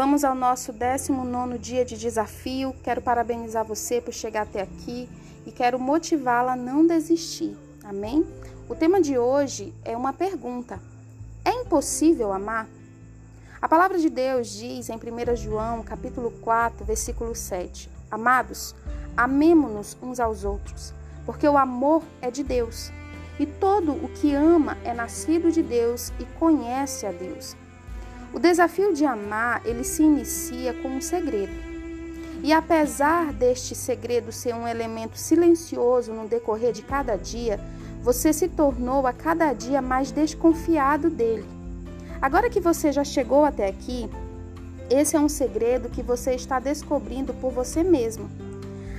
Vamos ao nosso 19 dia de desafio. Quero parabenizar você por chegar até aqui e quero motivá-la a não desistir. Amém? O tema de hoje é uma pergunta: É impossível amar? A palavra de Deus diz em 1 João, capítulo 4, versículo 7: Amados, amemo-nos uns aos outros, porque o amor é de Deus. E todo o que ama é nascido de Deus e conhece a Deus. O desafio de amar, ele se inicia com um segredo. E apesar deste segredo ser um elemento silencioso no decorrer de cada dia, você se tornou a cada dia mais desconfiado dele. Agora que você já chegou até aqui, esse é um segredo que você está descobrindo por você mesmo.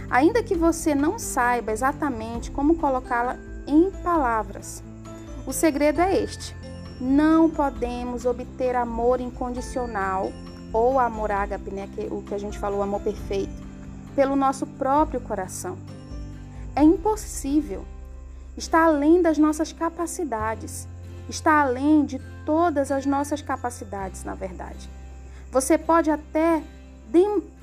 Ainda que você não saiba exatamente como colocá-la em palavras. O segredo é este: não podemos obter amor incondicional ou amor ágape, né, que, o que a gente falou, amor perfeito, pelo nosso próprio coração. É impossível. Está além das nossas capacidades. Está além de todas as nossas capacidades, na verdade. Você pode até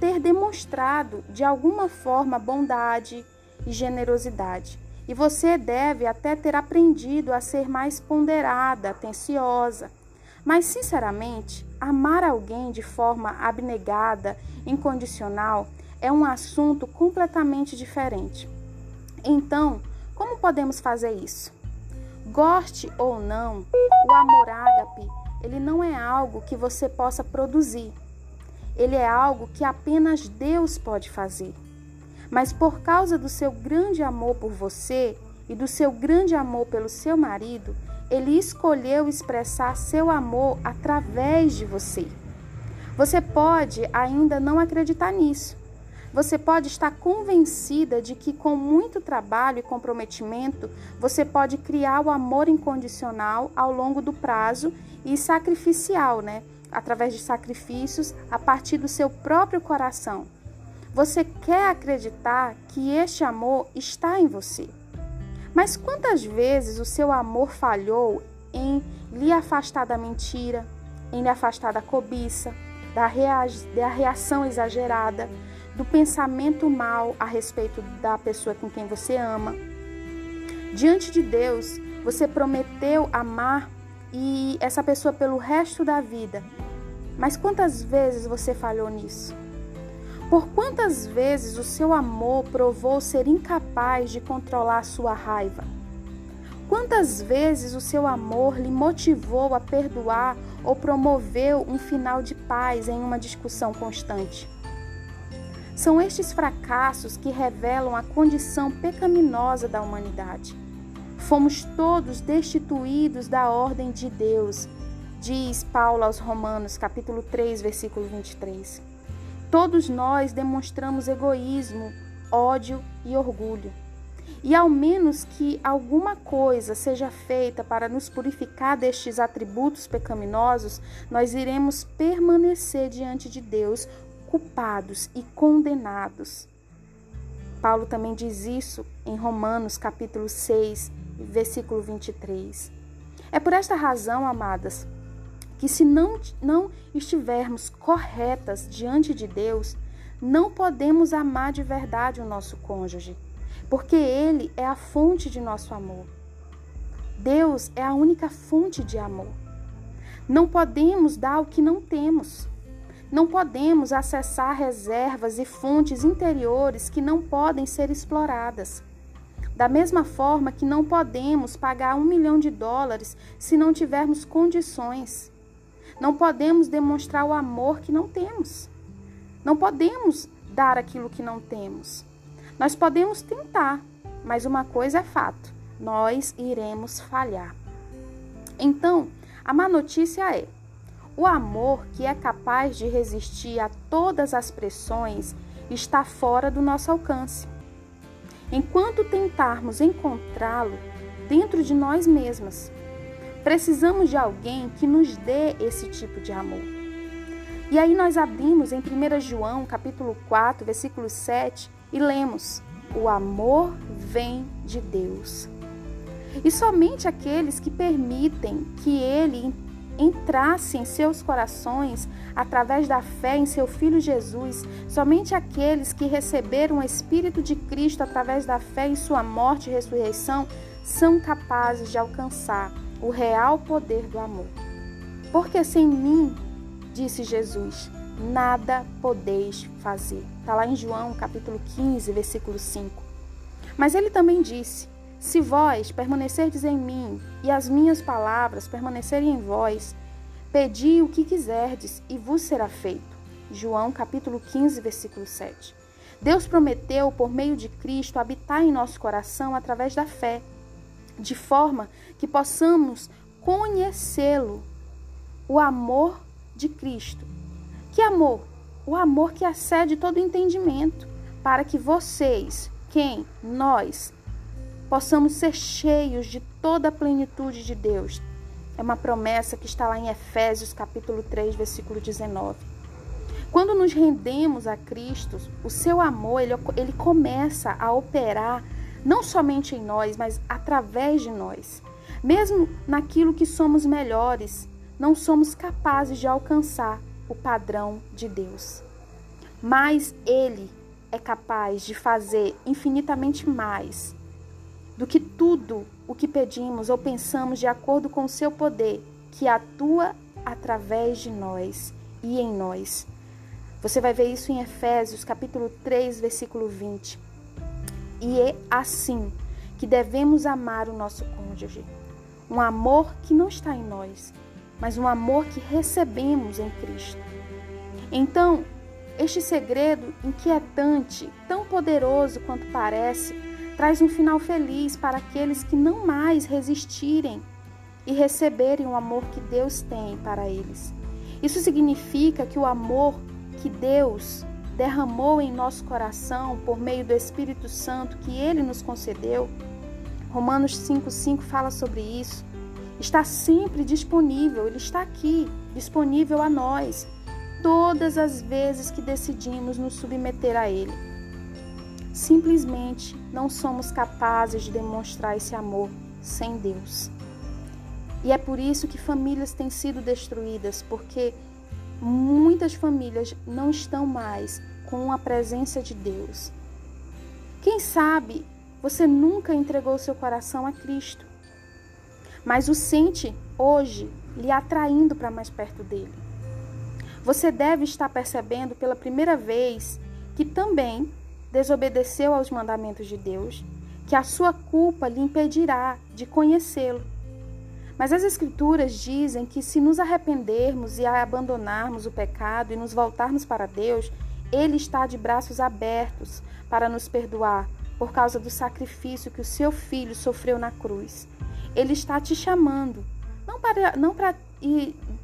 ter demonstrado de alguma forma bondade e generosidade, e você deve até ter aprendido a ser mais ponderada, atenciosa. Mas, sinceramente, amar alguém de forma abnegada, incondicional, é um assunto completamente diferente. Então, como podemos fazer isso? Goste ou não, o amor ágape, ele não é algo que você possa produzir. Ele é algo que apenas Deus pode fazer. Mas por causa do seu grande amor por você e do seu grande amor pelo seu marido, ele escolheu expressar seu amor através de você. Você pode ainda não acreditar nisso. Você pode estar convencida de que, com muito trabalho e comprometimento, você pode criar o amor incondicional ao longo do prazo e sacrificial, né? Através de sacrifícios a partir do seu próprio coração. Você quer acreditar que este amor está em você. Mas quantas vezes o seu amor falhou em lhe afastar da mentira, em lhe afastar da cobiça, da, reação exagerada, do pensamento mal a respeito da pessoa com quem você ama? Diante de Deus, você prometeu amar e essa pessoa pelo resto da vida. Mas quantas vezes você falhou nisso? Por quantas vezes o seu amor provou ser incapaz de controlar sua raiva? Quantas vezes o seu amor lhe motivou a perdoar ou promoveu um final de paz em uma discussão constante? São estes fracassos que revelam a condição pecaminosa da humanidade. Fomos todos destituídos da ordem de Deus, diz Paulo aos Romanos, capítulo 3, versículo 23. Todos nós demonstramos egoísmo, ódio e orgulho. E ao menos que alguma coisa seja feita para nos purificar destes atributos pecaminosos, nós iremos permanecer diante de Deus culpados e condenados. Paulo também diz isso em Romanos capítulo 6, versículo 23. É por esta razão, amadas, que se não, não estivermos corretas diante de Deus, não podemos amar de verdade o nosso cônjuge, porque ele é a fonte de nosso amor. Deus é a única fonte de amor. Não podemos dar o que não temos. Não podemos acessar reservas e fontes interiores que não podem ser exploradas. Da mesma forma que não podemos pagar um milhão de dólares se não tivermos condições. Não podemos demonstrar o amor que não temos. Não podemos dar aquilo que não temos. Nós podemos tentar, mas uma coisa é fato: nós iremos falhar. Então, a má notícia é: o amor que é capaz de resistir a todas as pressões está fora do nosso alcance. Enquanto tentarmos encontrá-lo dentro de nós mesmas, Precisamos de alguém que nos dê esse tipo de amor. E aí nós abrimos em 1 João, capítulo 4, versículo 7, e lemos: "O amor vem de Deus". E somente aqueles que permitem que ele entrasse em seus corações através da fé em seu Filho Jesus, somente aqueles que receberam o Espírito de Cristo através da fé em sua morte e ressurreição são capazes de alcançar o real poder do amor. Porque sem mim, disse Jesus, nada podeis fazer. Está lá em João capítulo 15, versículo 5. Mas ele também disse: Se vós permanecerdes em mim e as minhas palavras permanecerem em vós, pedi o que quiserdes e vos será feito. João capítulo 15, versículo 7. Deus prometeu, por meio de Cristo, habitar em nosso coração através da fé, de forma que possamos conhecê-lo, o amor de Cristo. Que amor? O amor que excede todo entendimento, para que vocês, quem? Nós, possamos ser cheios de toda a plenitude de Deus. É uma promessa que está lá em Efésios capítulo 3, versículo 19. Quando nos rendemos a Cristo, o seu amor, ele, ele começa a operar não somente em nós, mas através de nós. Mesmo naquilo que somos melhores, não somos capazes de alcançar o padrão de Deus. Mas Ele é capaz de fazer infinitamente mais do que tudo o que pedimos ou pensamos de acordo com o seu poder, que atua através de nós e em nós. Você vai ver isso em Efésios, capítulo 3, versículo 20. E é assim que devemos amar o nosso cônjuge. Um amor que não está em nós, mas um amor que recebemos em Cristo. Então, este segredo inquietante, tão poderoso quanto parece, traz um final feliz para aqueles que não mais resistirem e receberem o amor que Deus tem para eles. Isso significa que o amor que Deus derramou em nosso coração por meio do Espírito Santo que ele nos concedeu, Romanos 5,5 fala sobre isso, está sempre disponível, ele está aqui, disponível a nós todas as vezes que decidimos nos submeter a Ele. Simplesmente não somos capazes de demonstrar esse amor sem Deus. E é por isso que famílias têm sido destruídas, porque muitas famílias não estão mais com a presença de Deus. Quem sabe você nunca entregou seu coração a Cristo, mas o sente hoje lhe atraindo para mais perto dele. Você deve estar percebendo pela primeira vez que também desobedeceu aos mandamentos de Deus, que a sua culpa lhe impedirá de conhecê-lo. Mas as Escrituras dizem que se nos arrependermos e abandonarmos o pecado e nos voltarmos para Deus, Ele está de braços abertos para nos perdoar por causa do sacrifício que o seu filho sofreu na cruz. Ele está te chamando, não para, não para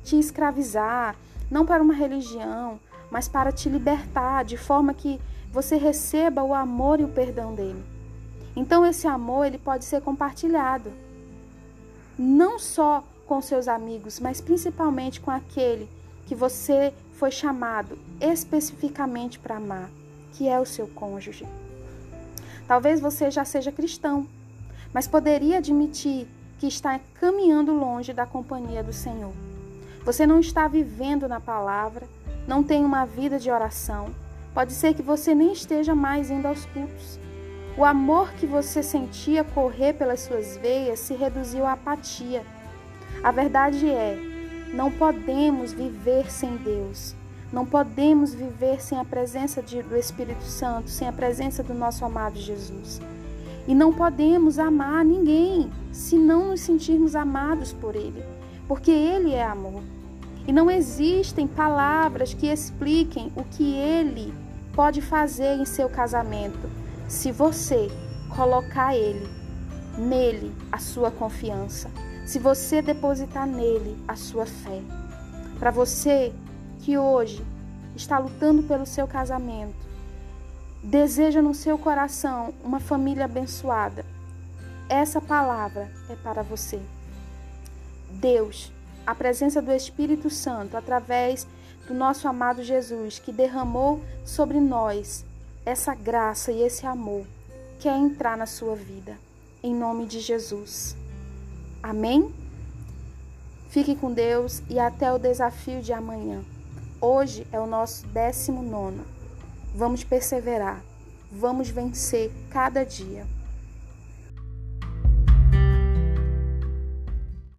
te escravizar, não para uma religião, mas para te libertar, de forma que você receba o amor e o perdão dele. Então esse amor ele pode ser compartilhado, não só com seus amigos, mas principalmente com aquele que você foi chamado especificamente para amar, que é o seu cônjuge. Talvez você já seja cristão, mas poderia admitir que está caminhando longe da companhia do Senhor. Você não está vivendo na palavra, não tem uma vida de oração. Pode ser que você nem esteja mais indo aos cultos. O amor que você sentia correr pelas suas veias se reduziu à apatia. A verdade é, não podemos viver sem Deus. Não podemos viver sem a presença de, do Espírito Santo, sem a presença do nosso amado Jesus. E não podemos amar ninguém se não nos sentirmos amados por Ele, porque Ele é amor. E não existem palavras que expliquem o que ele pode fazer em seu casamento se você colocar ele, nele, a sua confiança. Se você depositar nele a sua fé. Para você que hoje está lutando pelo seu casamento, deseja no seu coração uma família abençoada, essa palavra é para você. Deus a presença do Espírito Santo através do nosso amado Jesus, que derramou sobre nós essa graça e esse amor, quer entrar na sua vida. Em nome de Jesus. Amém? Fique com Deus e até o desafio de amanhã. Hoje é o nosso décimo nono. Vamos perseverar. Vamos vencer cada dia.